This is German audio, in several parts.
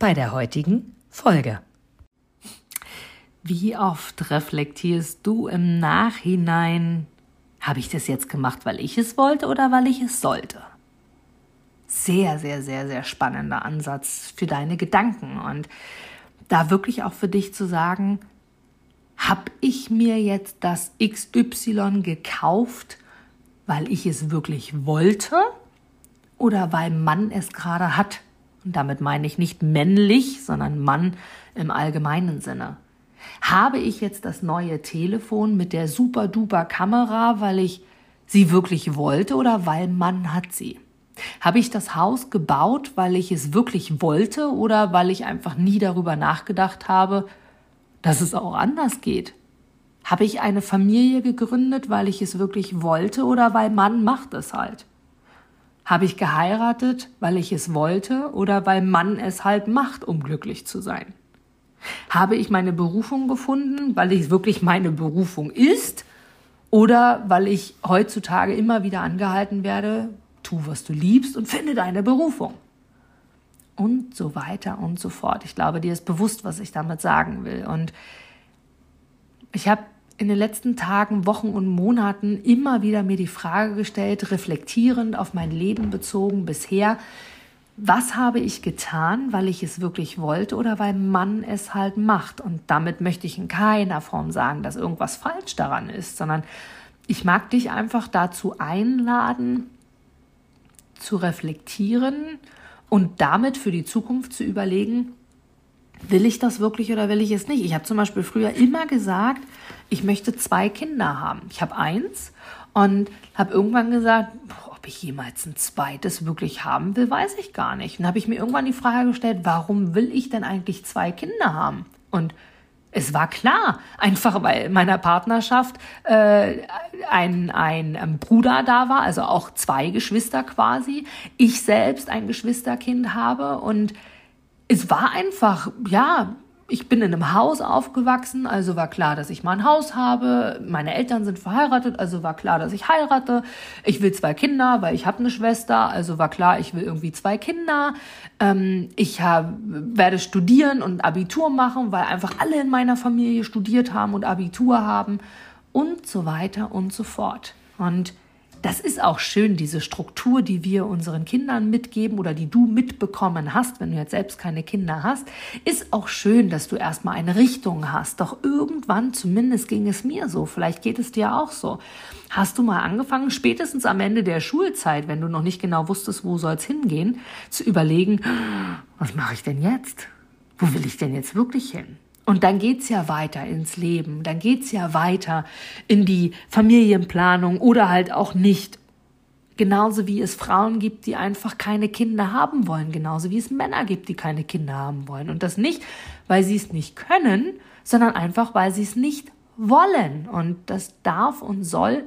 bei der heutigen Folge. Wie oft reflektierst du im Nachhinein, habe ich das jetzt gemacht, weil ich es wollte oder weil ich es sollte? Sehr, sehr, sehr, sehr spannender Ansatz für deine Gedanken und da wirklich auch für dich zu sagen, habe ich mir jetzt das XY gekauft, weil ich es wirklich wollte oder weil man es gerade hat? Und damit meine ich nicht männlich, sondern Mann im allgemeinen Sinne. Habe ich jetzt das neue Telefon mit der super duper Kamera, weil ich sie wirklich wollte oder weil man hat sie? Habe ich das Haus gebaut, weil ich es wirklich wollte oder weil ich einfach nie darüber nachgedacht habe, dass es auch anders geht? Habe ich eine Familie gegründet, weil ich es wirklich wollte oder weil man macht es halt? Habe ich geheiratet, weil ich es wollte oder weil Mann es halt macht, um glücklich zu sein? Habe ich meine Berufung gefunden, weil es wirklich meine Berufung ist oder weil ich heutzutage immer wieder angehalten werde, tu, was du liebst und finde deine Berufung? Und so weiter und so fort. Ich glaube, dir ist bewusst, was ich damit sagen will. Und ich habe in den letzten Tagen, Wochen und Monaten immer wieder mir die Frage gestellt, reflektierend auf mein Leben bezogen bisher, was habe ich getan, weil ich es wirklich wollte oder weil man es halt macht? Und damit möchte ich in keiner Form sagen, dass irgendwas falsch daran ist, sondern ich mag dich einfach dazu einladen, zu reflektieren und damit für die Zukunft zu überlegen, will ich das wirklich oder will ich es nicht? Ich habe zum Beispiel früher immer gesagt, ich möchte zwei Kinder haben. Ich habe eins und habe irgendwann gesagt, ob ich jemals ein zweites wirklich haben will, weiß ich gar nicht. Und habe ich mir irgendwann die Frage gestellt, warum will ich denn eigentlich zwei Kinder haben? Und es war klar, einfach weil in meiner Partnerschaft äh, ein, ein Bruder da war, also auch zwei Geschwister quasi. Ich selbst ein Geschwisterkind habe und es war einfach, ja, ich bin in einem Haus aufgewachsen, also war klar, dass ich mal ein Haus habe. Meine Eltern sind verheiratet, also war klar, dass ich heirate. Ich will zwei Kinder, weil ich habe eine Schwester, also war klar, ich will irgendwie zwei Kinder. Ähm, ich hab, werde studieren und Abitur machen, weil einfach alle in meiner Familie studiert haben und Abitur haben und so weiter und so fort. Und das ist auch schön, diese Struktur, die wir unseren Kindern mitgeben oder die du mitbekommen hast, wenn du jetzt selbst keine Kinder hast, ist auch schön, dass du erstmal eine Richtung hast. Doch irgendwann, zumindest ging es mir so, vielleicht geht es dir auch so. Hast du mal angefangen, spätestens am Ende der Schulzeit, wenn du noch nicht genau wusstest, wo soll es hingehen, zu überlegen, was mache ich denn jetzt? Wo will ich denn jetzt wirklich hin? Und dann geht's ja weiter ins Leben, dann geht's ja weiter in die Familienplanung oder halt auch nicht. Genauso wie es Frauen gibt, die einfach keine Kinder haben wollen, genauso wie es Männer gibt, die keine Kinder haben wollen. Und das nicht, weil sie es nicht können, sondern einfach, weil sie es nicht wollen. Und das darf und soll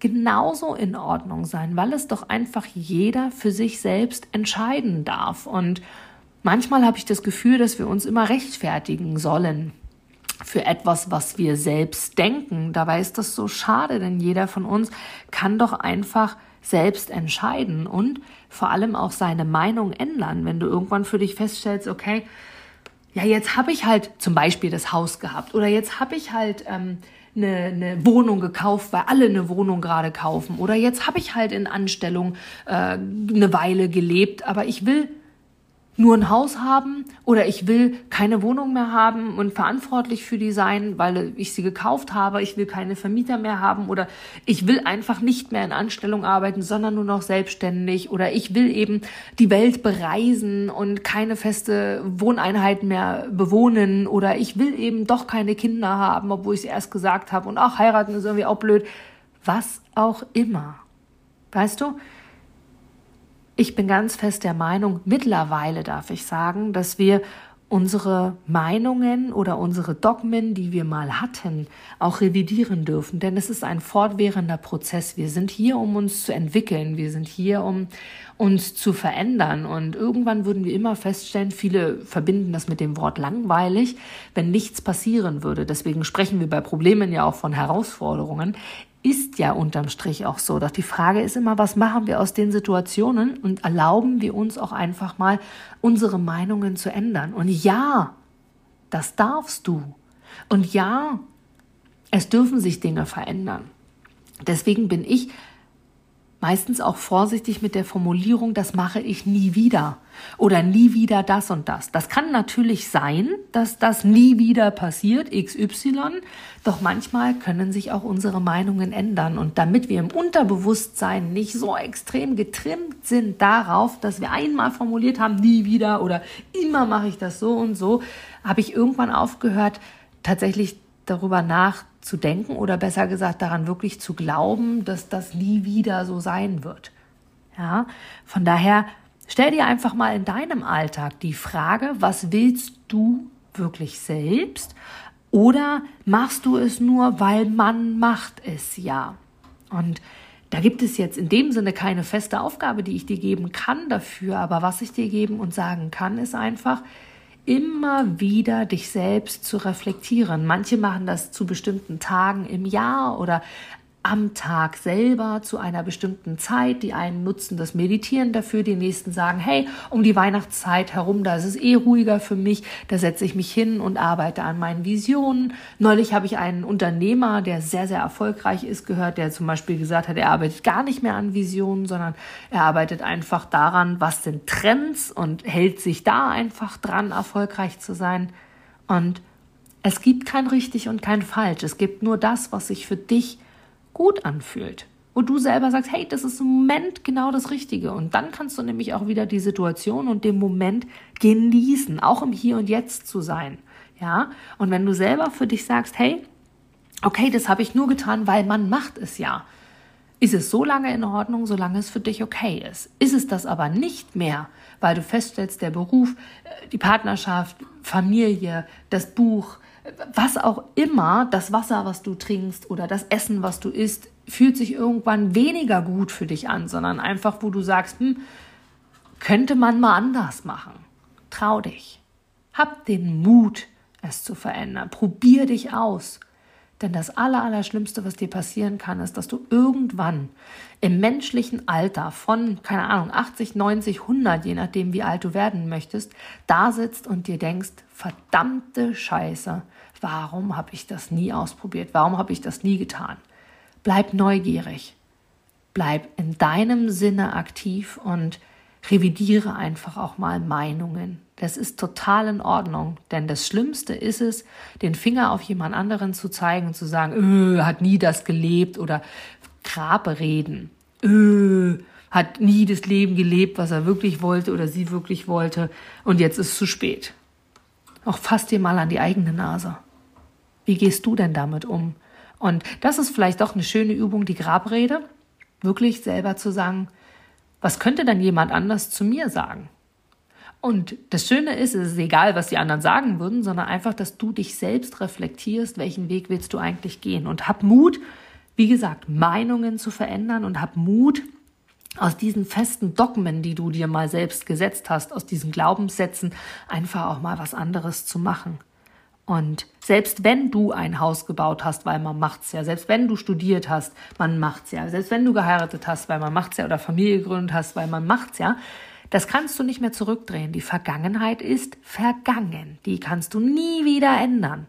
genauso in Ordnung sein, weil es doch einfach jeder für sich selbst entscheiden darf. Und Manchmal habe ich das Gefühl, dass wir uns immer rechtfertigen sollen für etwas, was wir selbst denken. Dabei ist das so schade, denn jeder von uns kann doch einfach selbst entscheiden und vor allem auch seine Meinung ändern. Wenn du irgendwann für dich feststellst, okay, ja, jetzt habe ich halt zum Beispiel das Haus gehabt oder jetzt habe ich halt ähm, eine, eine Wohnung gekauft, weil alle eine Wohnung gerade kaufen oder jetzt habe ich halt in Anstellung äh, eine Weile gelebt, aber ich will nur ein Haus haben oder ich will keine Wohnung mehr haben und verantwortlich für die sein, weil ich sie gekauft habe. Ich will keine Vermieter mehr haben oder ich will einfach nicht mehr in Anstellung arbeiten, sondern nur noch selbstständig oder ich will eben die Welt bereisen und keine feste Wohneinheit mehr bewohnen oder ich will eben doch keine Kinder haben, obwohl ich es erst gesagt habe und auch heiraten ist irgendwie auch blöd. Was auch immer. Weißt du? Ich bin ganz fest der Meinung, mittlerweile darf ich sagen, dass wir unsere Meinungen oder unsere Dogmen, die wir mal hatten, auch revidieren dürfen. Denn es ist ein fortwährender Prozess. Wir sind hier, um uns zu entwickeln. Wir sind hier, um uns zu verändern. Und irgendwann würden wir immer feststellen, viele verbinden das mit dem Wort langweilig, wenn nichts passieren würde. Deswegen sprechen wir bei Problemen ja auch von Herausforderungen ist ja unterm Strich auch so. Doch die Frage ist immer, was machen wir aus den Situationen und erlauben wir uns auch einfach mal, unsere Meinungen zu ändern? Und ja, das darfst du. Und ja, es dürfen sich Dinge verändern. Deswegen bin ich meistens auch vorsichtig mit der Formulierung, das mache ich nie wieder oder nie wieder das und das. Das kann natürlich sein, dass das nie wieder passiert, XY, doch manchmal können sich auch unsere Meinungen ändern und damit wir im Unterbewusstsein nicht so extrem getrimmt sind darauf, dass wir einmal formuliert haben, nie wieder oder immer mache ich das so und so, habe ich irgendwann aufgehört, tatsächlich darüber nachzudenken oder besser gesagt daran wirklich zu glauben, dass das nie wieder so sein wird. Ja, von daher stell dir einfach mal in deinem Alltag die Frage, was willst du wirklich selbst oder machst du es nur, weil man macht es ja? Und da gibt es jetzt in dem Sinne keine feste Aufgabe, die ich dir geben kann dafür, aber was ich dir geben und sagen kann, ist einfach, immer wieder dich selbst zu reflektieren. Manche machen das zu bestimmten Tagen im Jahr oder am Tag selber zu einer bestimmten Zeit. Die einen nutzen das Meditieren dafür, die nächsten sagen, hey, um die Weihnachtszeit herum, da ist es eh ruhiger für mich, da setze ich mich hin und arbeite an meinen Visionen. Neulich habe ich einen Unternehmer, der sehr, sehr erfolgreich ist, gehört, der zum Beispiel gesagt hat, er arbeitet gar nicht mehr an Visionen, sondern er arbeitet einfach daran, was sind Trends und hält sich da einfach dran, erfolgreich zu sein. Und es gibt kein richtig und kein falsch. Es gibt nur das, was sich für dich gut anfühlt. Wo du selber sagst, hey, das ist im Moment genau das Richtige. Und dann kannst du nämlich auch wieder die Situation und den Moment genießen, auch im Hier und Jetzt zu sein. Ja. Und wenn du selber für dich sagst, hey, okay, das habe ich nur getan, weil man macht es ja. Ist es so lange in Ordnung, solange es für dich okay ist? Ist es das aber nicht mehr, weil du feststellst, der Beruf, äh, die Partnerschaft, Familie, das Buch, was auch immer, das Wasser, was du trinkst oder das Essen, was du isst, fühlt sich irgendwann weniger gut für dich an, sondern einfach, wo du sagst, hm, könnte man mal anders machen. Trau dich. Hab den Mut, es zu verändern. Probier dich aus. Denn das Allerallerschlimmste, was dir passieren kann, ist, dass du irgendwann im menschlichen Alter von, keine Ahnung, 80, 90, 100, je nachdem, wie alt du werden möchtest, da sitzt und dir denkst, verdammte Scheiße, warum habe ich das nie ausprobiert? Warum habe ich das nie getan? Bleib neugierig. Bleib in deinem Sinne aktiv und revidiere einfach auch mal Meinungen. Das ist total in Ordnung, denn das Schlimmste ist es, den Finger auf jemand anderen zu zeigen und zu sagen, öh, hat nie das gelebt oder Grabe reden, öh, hat nie das Leben gelebt, was er wirklich wollte oder sie wirklich wollte und jetzt ist es zu spät. Auch fass dir mal an die eigene Nase. Wie gehst du denn damit um? Und das ist vielleicht doch eine schöne Übung, die Grabrede, wirklich selber zu sagen, was könnte dann jemand anders zu mir sagen? Und das Schöne ist, es ist egal, was die anderen sagen würden, sondern einfach, dass du dich selbst reflektierst, welchen Weg willst du eigentlich gehen. Und hab Mut, wie gesagt, Meinungen zu verändern und hab Mut, aus diesen festen Dogmen, die du dir mal selbst gesetzt hast, aus diesen Glaubenssätzen, einfach auch mal was anderes zu machen. Und selbst wenn du ein Haus gebaut hast, weil man macht's ja, selbst wenn du studiert hast, man macht's ja, selbst wenn du geheiratet hast, weil man macht's ja oder Familie gegründet hast, weil man macht's ja, das kannst du nicht mehr zurückdrehen. Die Vergangenheit ist vergangen. Die kannst du nie wieder ändern.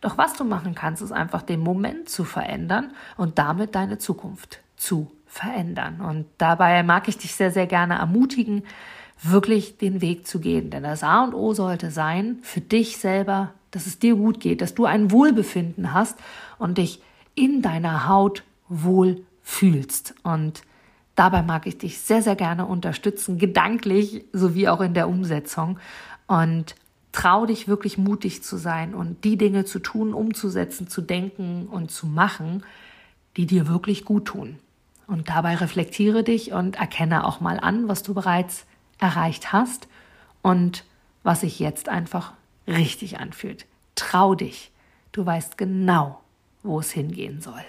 Doch was du machen kannst, ist einfach den Moment zu verändern und damit deine Zukunft zu verändern. Und dabei mag ich dich sehr, sehr gerne ermutigen, wirklich den Weg zu gehen. Denn das A und O sollte sein, für dich selber dass es dir gut geht, dass du ein Wohlbefinden hast und dich in deiner Haut wohl fühlst. Und dabei mag ich dich sehr, sehr gerne unterstützen, gedanklich sowie auch in der Umsetzung. Und trau dich wirklich mutig zu sein und die Dinge zu tun, umzusetzen, zu denken und zu machen, die dir wirklich gut tun. Und dabei reflektiere dich und erkenne auch mal an, was du bereits erreicht hast und was sich jetzt einfach richtig anfühlt. Trau dich. Du weißt genau, wo es hingehen soll.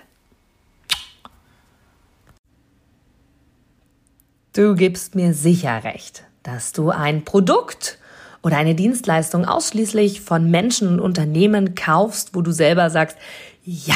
Du gibst mir sicher recht, dass du ein Produkt oder eine Dienstleistung ausschließlich von Menschen und Unternehmen kaufst, wo du selber sagst, ja,